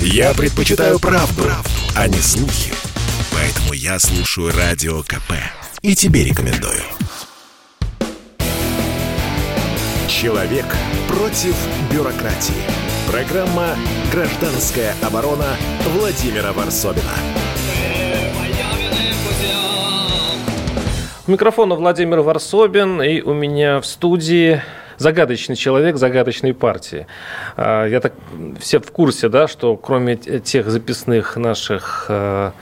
Я предпочитаю правду, правду, а не слухи. Поэтому я слушаю Радио КП. И тебе рекомендую. Человек против бюрократии. Программа «Гражданская оборона» Владимира Варсобина. У микрофона Владимир Варсобин, и у меня в студии загадочный человек загадочной партии. А, я так все в курсе, да, что кроме тех записных наших э,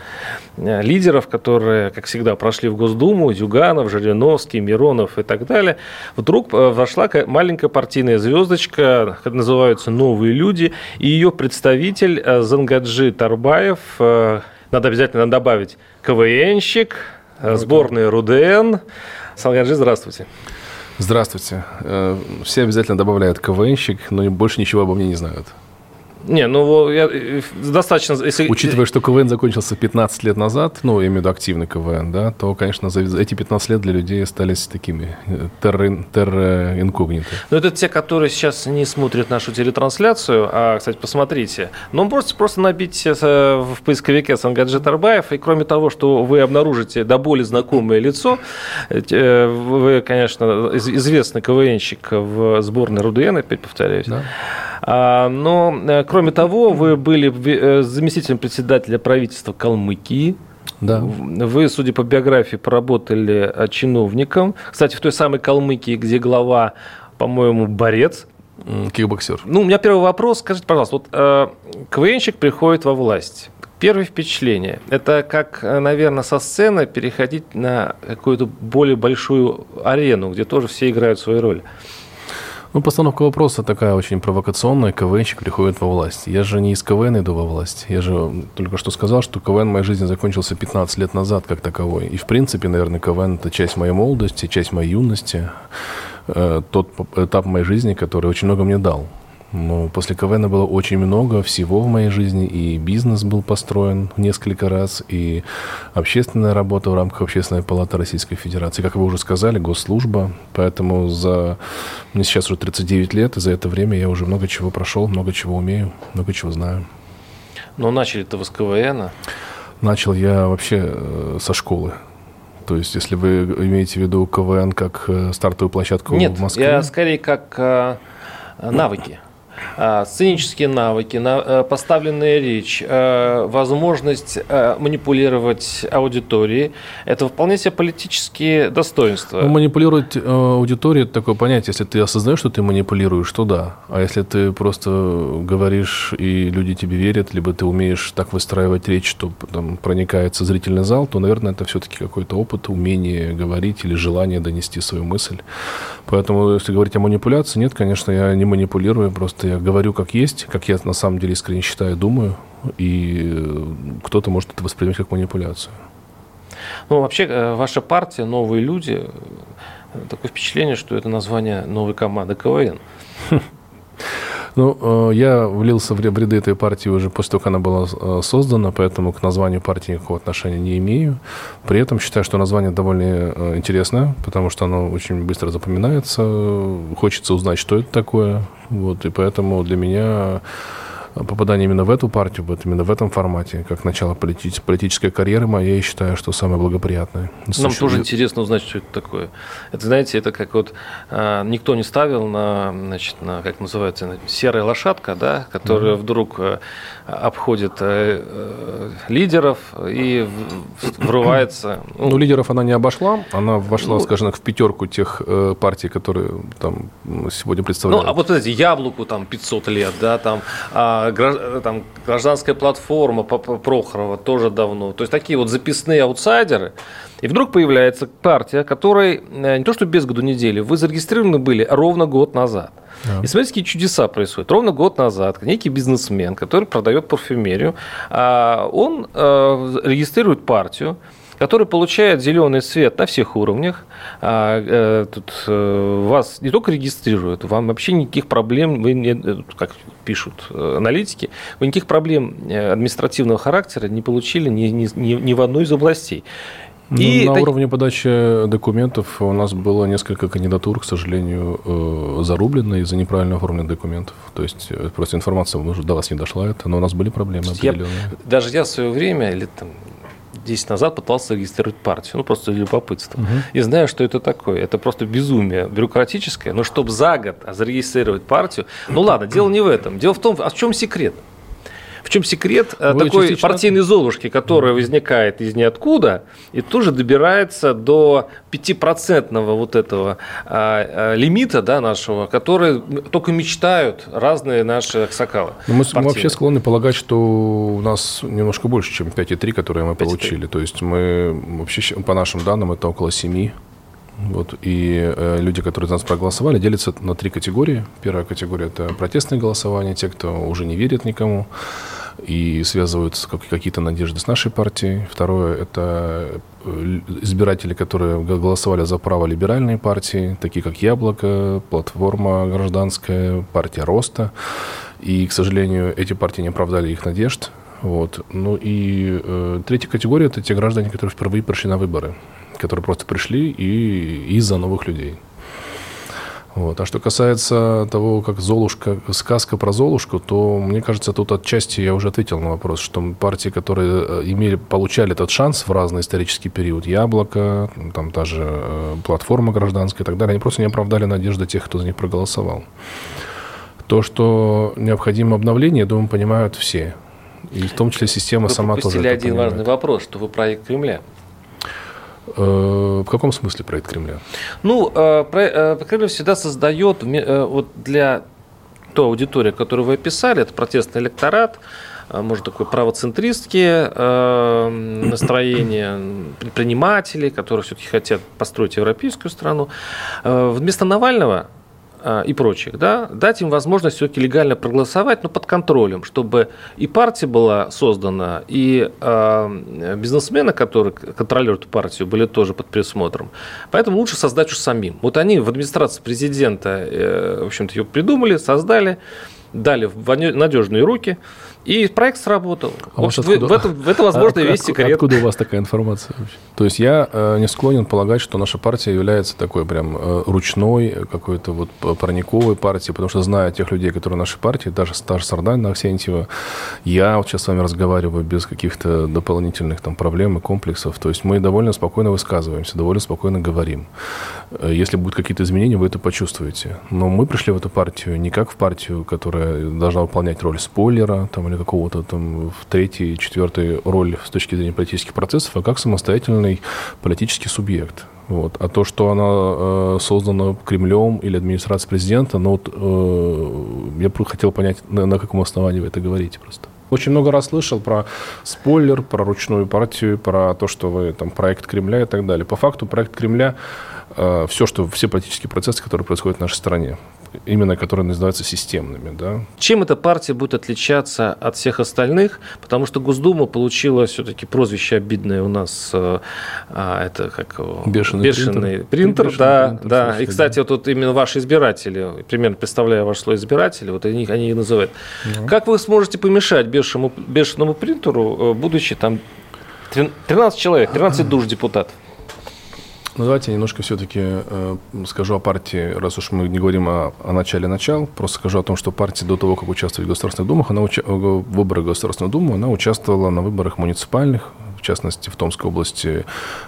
лидеров, которые, как всегда, прошли в Госдуму, Зюганов, Жириновский, Миронов и так далее, вдруг э, вошла маленькая партийная звездочка, называются «Новые люди», и ее представитель э, Зангаджи Тарбаев, надо обязательно добавить КВНщик, сборная РУДН. Салгаджи, здравствуйте. Здравствуйте. Э, все обязательно добавляют КВНщик, но больше ничего обо мне не знают. Не, ну я, э, достаточно... Если... Учитывая, что КВН закончился 15 лет назад, ну, я имею в виду активный КВН, да, то, конечно, за эти 15 лет для людей остались такими э, терра инкогнито. Ну, это те, которые сейчас не смотрят нашу телетрансляцию, а, кстати, посмотрите. Ну, просто, просто набить э, в поисковике Сангаджи Тарбаев, и кроме того, что вы обнаружите до боли знакомое лицо, вы, конечно, известный КВНщик в сборной РУДН, опять повторяюсь, да. А, но, э, кроме того, вы были э, заместителем председателя правительства Калмыкии. Да. Вы, судя по биографии, поработали э, чиновником. Кстати, в той самой Калмыкии, где глава, по-моему, борец, Кикбоксер. Ну, у меня первый вопрос. Скажите, пожалуйста, вот э, КВНщик приходит во власть. Первое впечатление – это как, наверное, со сцены переходить на какую-то более большую арену, где тоже все играют свою роль. Ну, постановка вопроса такая очень провокационная. КВНщик приходит во власть. Я же не из КВН иду во власть. Я же только что сказал, что КВН в моей жизни закончился 15 лет назад как таковой. И, в принципе, наверное, КВН – это часть моей молодости, часть моей юности. Э, тот этап моей жизни, который очень много мне дал. Ну, после КВН было очень много всего в моей жизни, и бизнес был построен несколько раз, и общественная работа в рамках Общественной палаты Российской Федерации. Как вы уже сказали, госслужба. Поэтому за... Мне сейчас уже 39 лет, и за это время я уже много чего прошел, много чего умею, много чего знаю. Но начали-то вы с КВН? Начал я вообще э, со школы. То есть, если вы имеете в виду КВН как э, стартовую площадку Нет, в Москве? я скорее как э, навыки. А, сценические навыки, э, поставленная речь, э, возможность э, манипулировать аудиторией – это вполне себе политические достоинства. Ну, манипулировать аудиторией – это такое понятие. Если ты осознаешь, что ты манипулируешь, то да. А если ты просто говоришь, и люди тебе верят, либо ты умеешь так выстраивать речь, что там проникается зрительный зал, то, наверное, это все-таки какой-то опыт, умение говорить или желание донести свою мысль. Поэтому, если говорить о манипуляции, нет, конечно, я не манипулирую, просто я говорю как есть, как я на самом деле искренне считаю, думаю, и э, кто-то может это воспринимать как манипуляцию. Ну, вообще, э, ваша партия «Новые люди», э, такое впечатление, что это название новой команды КВН. Ну, э, я влился в ряды этой партии уже после того, как она была э, создана, поэтому к названию партии никакого отношения не имею. При этом считаю, что название довольно э, интересное, потому что оно очень быстро запоминается. Хочется узнать, что это такое. Вот, и поэтому для меня попадание именно в эту партию, вот именно в этом формате, как начало полити- политической карьеры моей, я считаю, что самое благоприятное. Нам Слушай, тоже интересно узнать, что это такое. Это, знаете, это как вот а, никто не ставил на, значит, на, как называется, серая лошадка, да, которая mm-hmm. вдруг а, обходит а, а, лидеров и врывается. Ну, ну, лидеров она не обошла, она вошла, ну, скажем так, в пятерку тех э, партий, которые там сегодня представляют. Ну, а вот, знаете, яблоку там 500 лет, да, там а, там, гражданская платформа Прохорова тоже давно. То есть такие вот записные аутсайдеры. И вдруг появляется партия, которой э, не то что без году недели, вы зарегистрированы были ровно год назад. Да. И смотрите, какие чудеса происходят. Ровно год назад некий бизнесмен, который продает парфюмерию, а, он э, регистрирует партию, который получает зеленый свет на всех уровнях. А, э, тут э, вас не только регистрируют, вам вообще никаких проблем, вы не, э, как пишут аналитики, вы никаких проблем административного характера не получили ни, ни, ни в одной из областей. Ну, и на так... уровне подачи документов у нас было несколько кандидатур, к сожалению, зарублено из-за неправильно оформленных документов. То есть просто информация до вас не дошла, это, но у нас были проблемы определенные. Я, даже я в свое время, лет там 10 назад пытался регистрировать партию, ну просто для любопытства. Угу. И знаю, что это такое. Это просто безумие бюрократическое. Но чтобы за год зарегистрировать партию, ну ладно, дело не в этом. Дело в том, а в чем секрет? В чем секрет э, Вы такой частично... партийной золушки, которая возникает из ниоткуда и тоже добирается до 5% вот этого а, а, лимита да, нашего, который только мечтают разные наши аксакалы. Ну, мы, мы вообще склонны полагать, что у нас немножко больше, чем 5,3, которые мы получили. То есть мы вообще, по нашим данным, это около 7 вот, и э, люди, которые за нас проголосовали, делятся на три категории. Первая категория – это протестные голосования, те, кто уже не верит никому и связывают какие-то надежды с нашей партией. Второе – это э, избиратели, которые голосовали за право либеральной партии, такие как «Яблоко», «Платформа гражданская», «Партия роста». И, к сожалению, эти партии не оправдали их надежд. Вот. Ну и э, третья категория – это те граждане, которые впервые пришли на выборы которые просто пришли и из-за новых людей. Вот. А что касается того, как Золушка, сказка про Золушку, то, мне кажется, тут отчасти я уже ответил на вопрос, что партии, которые э, имели, получали этот шанс в разный исторический период, Яблоко, там та же э, платформа гражданская и так далее, они просто не оправдали надежды тех, кто за них проголосовал. То, что необходимо обновление, я думаю, понимают все. И в том числе система вы сама тоже. Вы один понимает. важный вопрос, что вы проект Кремля. Э, в каком смысле проект Кремля? Ну, э, э, проект Кремля всегда создает вот для той аудитории, которую вы описали, это протестный электорат, может, такой правоцентристские настроения, предприниматели, которые все-таки хотят построить европейскую страну. Вместо Навального и прочих, да, дать им возможность все-таки легально проголосовать, но под контролем, чтобы и партия была создана, и э, бизнесмены, которые контролируют партию, были тоже под присмотром. Поэтому лучше создать уж самим. Вот они в администрации президента, э, в общем-то, ее придумали, создали, дали в надежные руки – и проект сработал. А в, общем, откуда, в, этом, в этом, возможно, а, весь секрет. Откуда у вас такая информация вообще? То есть я э, не склонен полагать, что наша партия является такой прям э, ручной, какой-то вот парниковой партией, потому что зная тех людей, которые в нашей партии, даже Стаж Сардань Аксентьева, я вот сейчас с вами разговариваю без каких-то дополнительных там проблем и комплексов. То есть мы довольно спокойно высказываемся, довольно спокойно говорим. Э, если будут какие-то изменения, вы это почувствуете. Но мы пришли в эту партию не как в партию, которая должна выполнять роль спойлера там, или какого-то там в третьей, четвертой роли с точки зрения политических процессов, а как самостоятельный политический субъект. Вот. А то, что она э, создана Кремлем или администрацией президента, ну вот э, я хотел понять, на, на каком основании вы это говорите просто. Очень много раз слышал про спойлер, про ручную партию, про то, что вы там проект Кремля и так далее. По факту проект Кремля э, все, что все политические процессы, которые происходят в нашей стране именно которые называются системными. Да? Чем эта партия будет отличаться от всех остальных? Потому что Госдума получила все-таки прозвище обидное у нас. Э, а, это как бешеный, бешеный принтер. принтер бешеный да, принтер, да. Слушай, и, кстати, да. вот тут именно ваши избиратели, примерно представляя ваш слой избирателей, вот они, они и называют. Ну. Как вы сможете помешать бешеному, бешеному принтеру, э, будучи там 13 человек, 13 душ депутатов? Ну, давайте немножко все-таки э, скажу о партии, раз уж мы не говорим о, о начале начал, просто скажу о том, что партия до того, как участвовать в Государственных Думах, она уча- в выборах Государственную Думу, она участвовала на выборах муниципальных, частности, в Томской области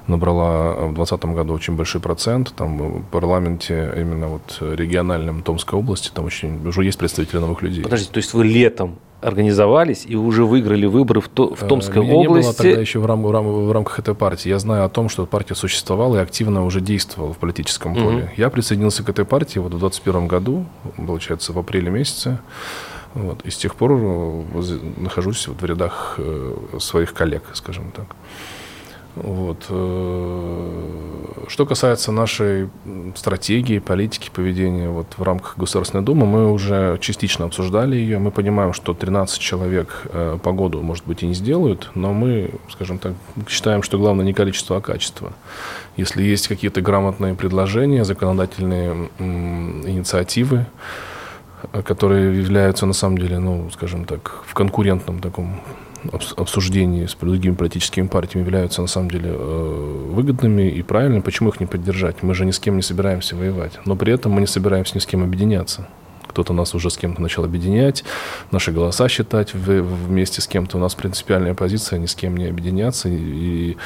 набрала в 2020 году очень большой процент. Там в парламенте, именно вот региональном Томской области, там очень уже есть представители новых людей. Подождите, то есть вы летом организовались и уже выиграли выборы в, то, в э, Томской Меня области. не было тогда еще в, рам, в, рам, в рамках этой партии. Я знаю о том, что партия существовала и активно уже действовала в политическом поле. Угу. Я присоединился к этой партии вот в 2021 году, получается, в апреле месяце. Вот, и с тех пор э, нахожусь в рядах э, своих коллег, скажем так. Вот. Э, что касается нашей стратегии, политики, поведения вот в рамках Государственной Думы, мы уже частично обсуждали ее. Мы понимаем, что 13 человек по году, может быть, и не сделают, но мы, скажем так, считаем, что главное не количество, а качество. Если есть какие-то грамотные предложения, законодательные инициативы, которые являются на самом деле, ну, скажем так, в конкурентном таком обсуждении с другими политическими партиями являются на самом деле э, выгодными и правильными, почему их не поддержать? Мы же ни с кем не собираемся воевать, но при этом мы не собираемся ни с кем объединяться. Кто-то нас уже с кем-то начал объединять, наши голоса считать вместе с кем-то. У нас принципиальная позиция ни с кем не объединяться и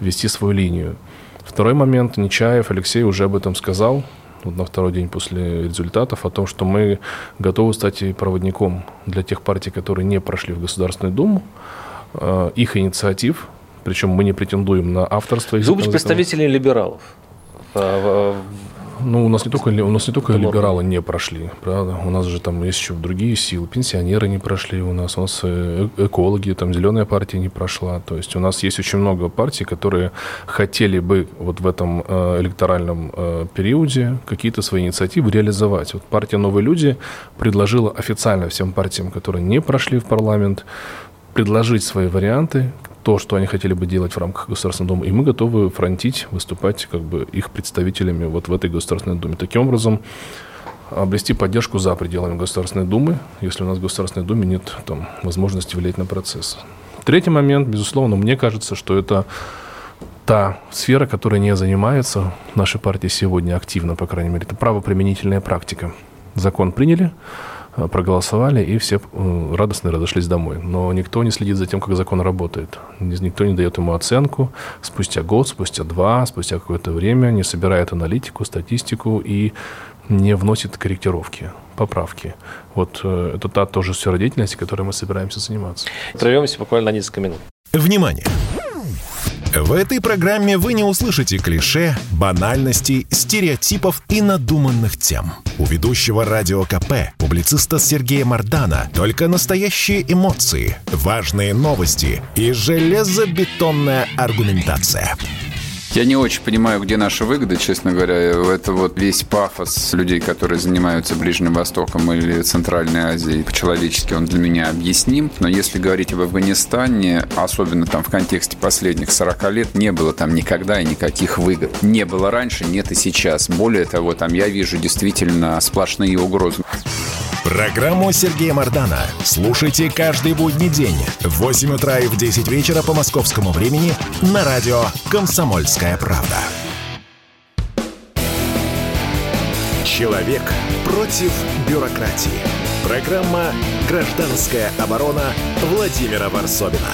вести свою линию. Второй момент. Нечаев Алексей уже об этом сказал вот на второй день после результатов о том, что мы готовы стать проводником для тех партий, которые не прошли в Государственную Думу, э, их инициатив, причем мы не претендуем на авторство. Вы будете представителем либералов ну, у нас не только, у нас не только либералы не прошли, правда. У нас же там есть еще другие силы. Пенсионеры не прошли у нас, у нас э, экологи, там зеленая партия не прошла. То есть у нас есть очень много партий, которые хотели бы вот в этом э, электоральном э, периоде какие-то свои инициативы реализовать. Вот партия «Новые люди» предложила официально всем партиям, которые не прошли в парламент, предложить свои варианты, то, что они хотели бы делать в рамках Государственного Дома, и мы готовы фронтить, выступать как бы их представителями вот в этой Государственной Думе. Таким образом, обрести поддержку за пределами Государственной Думы, если у нас в Государственной Думе нет там, возможности влиять на процесс. Третий момент, безусловно, мне кажется, что это та сфера, которая не занимается нашей партией сегодня активно, по крайней мере, это правоприменительная практика. Закон приняли, проголосовали, и все э, радостно разошлись домой. Но никто не следит за тем, как закон работает. Никто не дает ему оценку спустя год, спустя два, спустя какое-то время, не собирает аналитику, статистику и не вносит корректировки, поправки. Вот э, это та тоже сфера деятельности, которой мы собираемся заниматься. Прервемся буквально на несколько минут. Внимание! В этой программе вы не услышите клише, банальностей, стереотипов и надуманных тем. У ведущего радио КП, публициста Сергея Мардана, только настоящие эмоции, важные новости и железобетонная аргументация. Я не очень понимаю, где наша выгода, честно говоря. Это вот весь пафос людей, которые занимаются Ближним Востоком или Центральной Азией. По-человечески он для меня объясним. Но если говорить об Афганистане, особенно там в контексте последних 40 лет, не было там никогда и никаких выгод. Не было раньше, нет и сейчас. Более того, там я вижу действительно сплошные угрозы. Программу Сергея Мардана слушайте каждый будний день в 8 утра и в 10 вечера по московскому времени на радио «Комсомольская правда». Человек против бюрократии. Программа «Гражданская оборона» Владимира Варсобина.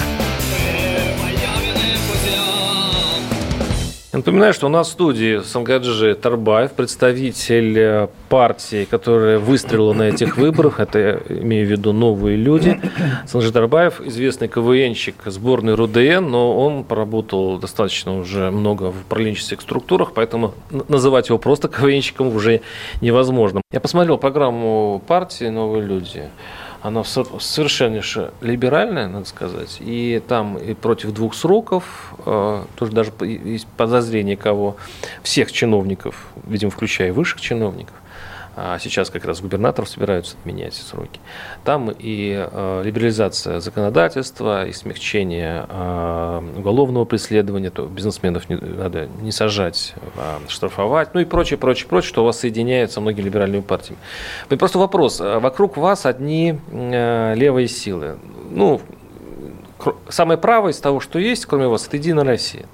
Напоминаю, что у нас в студии Сангаджи Тарбаев, представитель э, партии, которая выстрелила на этих выборах. Это я имею в виду новые люди. Сангаджи Тарбаев, известный КВНщик сборной РУДН, но он поработал достаточно уже много в управленческих структурах, поэтому называть его просто КВНщиком уже невозможно. Я посмотрел программу партии «Новые люди» она совершенно либеральная, надо сказать, и там и против двух сроков, э, тоже даже есть подозрение кого, всех чиновников, видимо, включая высших чиновников, а сейчас как раз губернаторов собираются отменять сроки. Там и э, либерализация законодательства, и смягчение э, уголовного преследования, то бизнесменов не, надо не сажать, а штрафовать, ну и прочее, прочее, прочее, что вас соединяет со многими либеральными партиями. Просто вопрос, а вокруг вас одни э, левые силы. Ну, самое правое из того, что есть, кроме вас, это Единая Россия.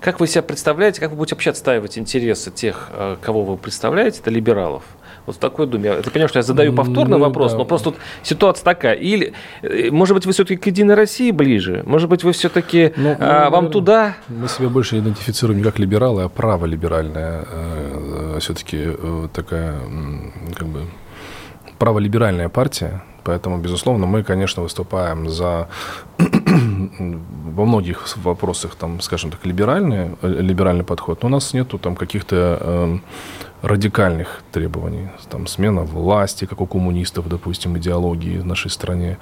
Как вы себя представляете, как вы будете вообще отстаивать интересы тех, э, кого вы представляете, это либералов? Вот в такой думе. Ты понимаешь, что я задаю повторный ну, вопрос, да. но просто тут ситуация такая. Или, э, может быть, вы все-таки к Единой России ближе? Может быть, вы все-таки ну, а, вам туда? Мы себя больше идентифицируем не как либералы, а праволиберальная э, все-таки э, такая, как бы, праволиберальная партия. Поэтому, безусловно, мы, конечно, выступаем за во многих вопросах, там, скажем так, либеральный, э, либеральный подход, но у нас нету там каких-то э, радикальных требований. Там смена власти, как у коммунистов, допустим, идеологии в нашей стране.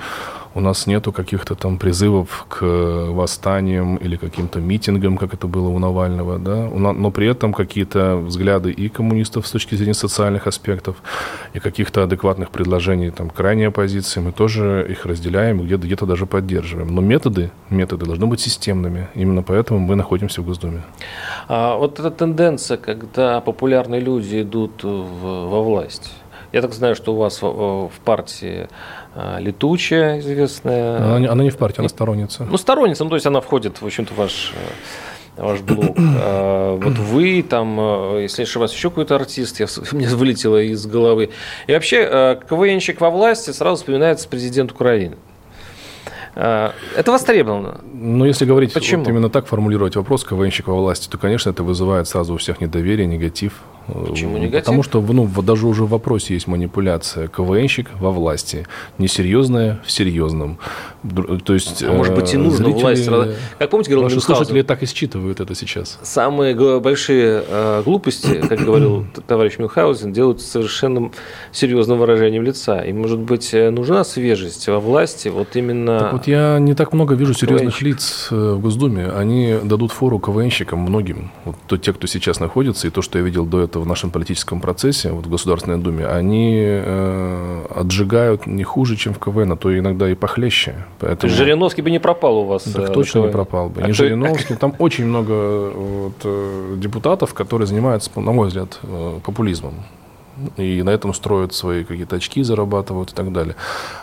У нас нету каких-то там призывов к восстаниям или каким-то митингам, как это было у Навального, да. Но при этом какие-то взгляды и коммунистов с точки зрения социальных аспектов, и каких-то адекватных предложений там крайней оппозиции, мы тоже их разделяем, где-то где даже поддерживаем. Но методы, методы должны быть системными. Именно поэтому мы находимся в Госдуме. А вот эта тенденция, когда популярные люди люди идут в, во власть? Я так знаю, что у вас в, в партии а, летучая известная. Она, она не в партии, она сторонница. Ну, сторонница, ну, то есть она входит, в общем-то, в ваш ваш блог. А, вот вы там, если не ошибаюсь, еще какой-то артист, я, мне вылетело из головы. И вообще, КВНщик во власти сразу вспоминается президент Украины. Это востребовано. Но ну, если говорить, Почему? Вот именно так формулировать вопрос КВНщик во власти, то, конечно, это вызывает сразу у всех недоверие, негатив. Почему негатив? Потому что ну, даже уже в вопросе есть манипуляция. КВНщик во власти. Несерьезное в серьезном. То есть, а может быть и нужно зрители, власть. Как помните, говорил Ваши слушатели так и считывают это сейчас. Самые большие э, глупости, как говорил товарищ Мюнхгаузен, делают совершенно серьезным выражением лица. И, может быть, э, нужна свежесть во власти, вот именно... Так вот я не так много вижу серьезных лиц э, в Госдуме. Они дадут фору КВНщикам многим. Вот те, кто сейчас находится, и то, что я видел до этого в нашем политическом процессе, вот в Государственной Думе, они э, отжигают не хуже, чем в КВН, а то иногда и похлеще. Поэтому... Жириновский бы не пропал у вас. Так э, точно КВН. не пропал бы. А не кто... Жириновский. Там очень много вот, э, депутатов, которые занимаются, на мой взгляд, э, популизмом и на этом строят свои какие-то очки, зарабатывают и так далее.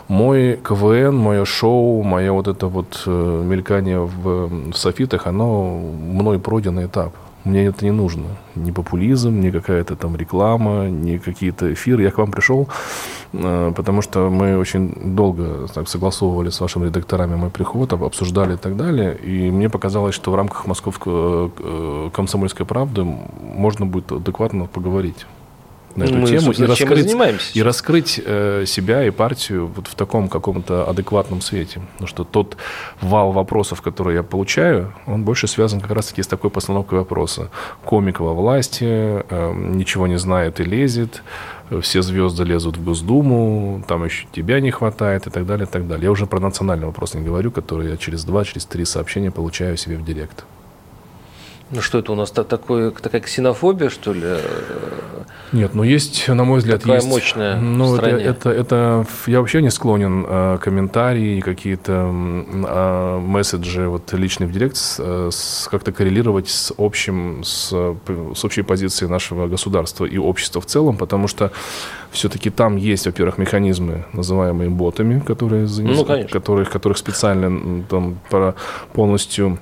Мой КВН, мое шоу, мое вот это вот мелькание в, в софитах, оно мной пройденный этап. Мне это не нужно. Ни популизм, ни какая-то там реклама, ни какие-то эфиры. Я к вам пришел, э, потому что мы очень долго так, согласовывали с вашими редакторами мой приход, обсуждали и так далее. И мне показалось, что в рамках московской э, комсомольской правды можно будет адекватно поговорить на эту Мы, тему и раскрыть, и раскрыть э, себя и партию вот в таком каком-то адекватном свете. Потому что тот вал вопросов, который я получаю, он больше связан как раз-таки с такой постановкой вопроса. Комик во власти, э, ничего не знает и лезет, все звезды лезут в Госдуму, там еще тебя не хватает и так далее, и так далее. Я уже про национальный вопрос не говорю, который я через два, через три сообщения получаю себе в директ. Ну что это у нас такое, такая ксенофобия, что ли? Нет, ну есть, на мой взгляд, такая есть. мощная ну. Это, это, это, я вообще не склонен э, комментарии, какие-то э, месседжи вот личный в директ с, как-то коррелировать с общим, с, с общей позицией нашего государства и общества в целом, потому что все-таки там есть, во-первых, механизмы, называемые ботами, которые, ну, которых, которых специально там полностью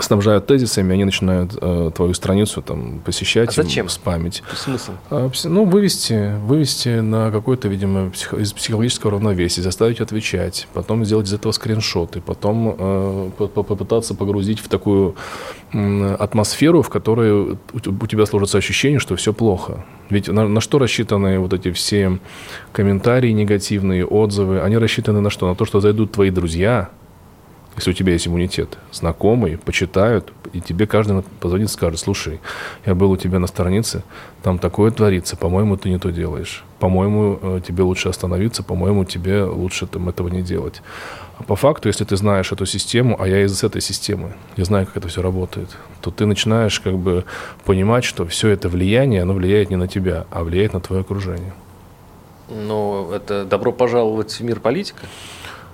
снабжают тезисами, они начинают э, твою страницу там посещать, а зачем? спамить. Смысл? А, ну, вывести, вывести на какой-то, видимо, псих, из психологического равновесия, заставить отвечать, потом сделать из этого скриншоты, потом э, попытаться погрузить в такую э, атмосферу, в которой у тебя сложится ощущение, что все плохо. Ведь на, на что рассчитаны вот эти все комментарии негативные, отзывы? Они рассчитаны на что? На то, что зайдут твои друзья, если у тебя есть иммунитет, знакомые, почитают, и тебе каждый позвонит и скажет, слушай, я был у тебя на странице, там такое творится, по-моему, ты не то делаешь. По-моему, э, тебе лучше остановиться, по-моему, тебе лучше там этого не делать. А по факту, если ты знаешь эту систему, а я из этой системы, я знаю, как это все работает, то ты начинаешь как бы понимать, что все это влияние, оно влияет не на тебя, а влияет на твое окружение. Ну, это добро пожаловать в мир политика?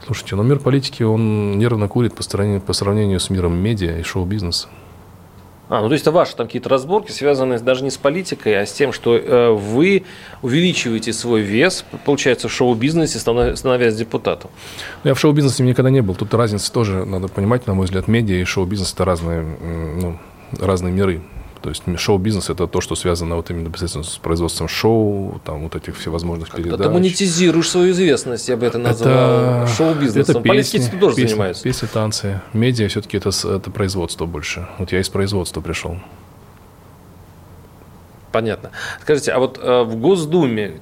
Слушайте, но мир политики, он нервно курит по, стороне, по сравнению с миром медиа и шоу-бизнеса. А, ну то есть это ваши там какие-то разборки, связанные даже не с политикой, а с тем, что э, вы увеличиваете свой вес, получается, в шоу-бизнесе, становясь депутатом. Я в шоу-бизнесе никогда не был. Тут разница тоже надо понимать, на мой взгляд, медиа и шоу-бизнес это разные, ну, разные миры. То есть шоу-бизнес это то, что связано вот именно непосредственно с производством шоу, там вот этих всевозможных как передач. Ты монетизируешь свою известность, я бы это назвал шоу-бизнесом. Это песни, Политики тоже песни, занимаются. Песни, танцы. Медиа все-таки это, это производство больше. Вот я из производства пришел. Понятно. Скажите, а вот э, в Госдуме,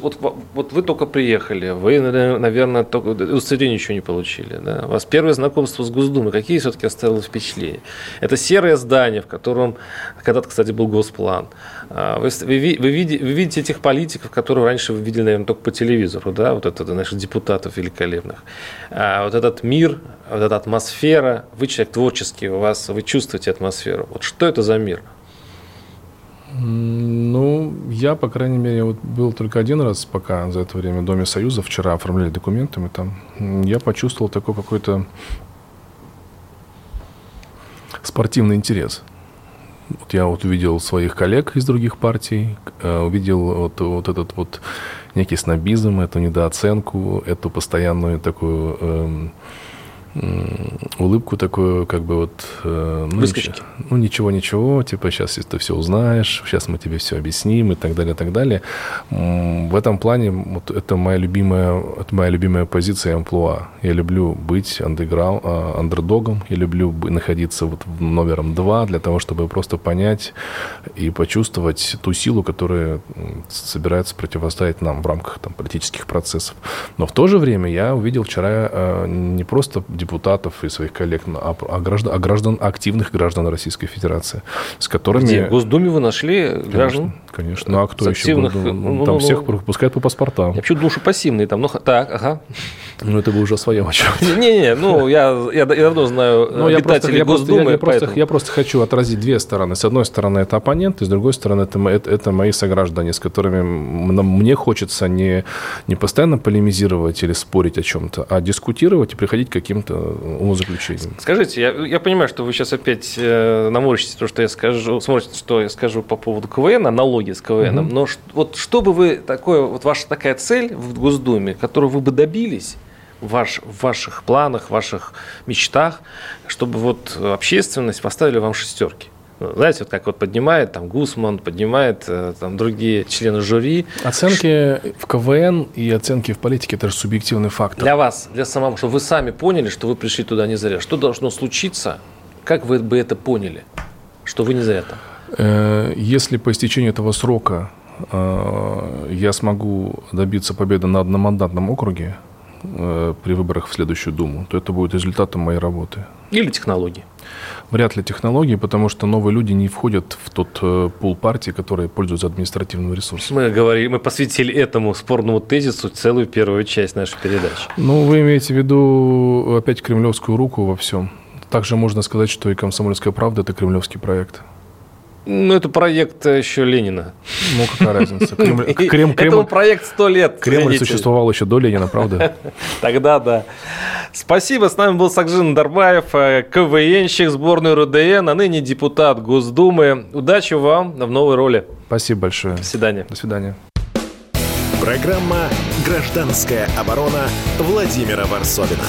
вот, вот вы только приехали, вы, наверное, только удостоверение еще не получили. Да? У вас первое знакомство с Госдумой, какие все-таки оставило впечатления? Это серое здание, в котором когда-то, кстати, был Госплан. А, вы, вы, вы, видите, вы видите этих политиков, которые раньше вы видели, наверное, только по телевизору, да, вот это наших депутатов великолепных. А вот этот мир, вот эта атмосфера, вы человек творческий, у вас, вы чувствуете атмосферу. Вот что это за мир? Ну, я, по крайней мере, вот был только один раз пока за это время в Доме Союза. Вчера оформляли документы мы там. Я почувствовал такой какой-то спортивный интерес. Вот я вот увидел своих коллег из других партий, э, увидел вот, вот этот вот некий снобизм, эту недооценку, эту постоянную такую эм, улыбку такую, как бы вот... Э, ну, Ничего, ну, ничего-ничего, типа, сейчас ты все узнаешь, сейчас мы тебе все объясним и так далее, и так далее. В этом плане вот это моя любимая, это моя любимая позиция амплуа. Я люблю быть андеграу, а, андердогом, я люблю находиться вот номером два для того, чтобы просто понять и почувствовать ту силу, которая собирается противостоять нам в рамках там, политических процессов. Но в то же время я увидел вчера э, не просто депутатов и своих коллег, а, граждан, а граждан, активных граждан Российской Федерации, с которыми... Где? В Госдуме вы нашли граждан? Конечно. Ну, а кто еще? Активных... Ну, ну, там ну, всех ну. пропускают по паспортам. Я почему душу пассивные там. Ну, так, ага. Ну, это вы уже о своем о чем Не-не, ну, я, я, я давно знаю ну, обитателей я просто, Госдумы. Я, я, просто, я просто хочу отразить две стороны. С одной стороны, это оппоненты, с другой стороны, это, это, это мои сограждане, с которыми мне хочется не, не постоянно полемизировать или спорить о чем-то, а дискутировать и приходить к каким-то умозаключениям. Скажите, я, я понимаю, что вы сейчас опять э, наморщите то, что я скажу, смотрите, что я скажу по поводу КВН, аналогии с КВН. Угу. Но вот что бы вы такое, вот ваша такая цель в Госдуме, которую вы бы добились, ваш, в ваших планах, в ваших мечтах, чтобы вот общественность поставили вам шестерки? Знаете, вот как вот поднимает там Гусман, поднимает э, там другие члены жюри. Оценки в КВН и оценки в политике – это же субъективный фактор. Для вас, для самого, чтобы вы сами поняли, что вы пришли туда не зря. Что должно случиться? Как вы бы это поняли, что вы не зря там? Э, если по истечении этого срока э, я смогу добиться победы на одномандатном округе, Э, при выборах в следующую Думу, то это будет результатом моей работы. Или технологии? Вряд ли технологии, потому что новые люди не входят в тот пул партий, которые пользуются административным ресурсом. Мы говорили, мы посвятили этому спорному тезису целую первую часть нашей передачи. Ну, вы имеете в виду опять кремлевскую руку во всем. Также можно сказать, что и «Комсомольская правда» – это кремлевский проект. Ну, это проект еще Ленина. Ну, какая разница? Кремль, Крем, Кремль, Этому проект сто лет. Кремль видите. существовал еще до Ленина, правда? Тогда да. Спасибо. С нами был Сакжин Дарбаев, э, КВНщик сборной РУДН, а ныне депутат Госдумы. Удачи вам в новой роли. Спасибо большое. До свидания. До свидания. Программа «Гражданская оборона» Владимира Варсовина.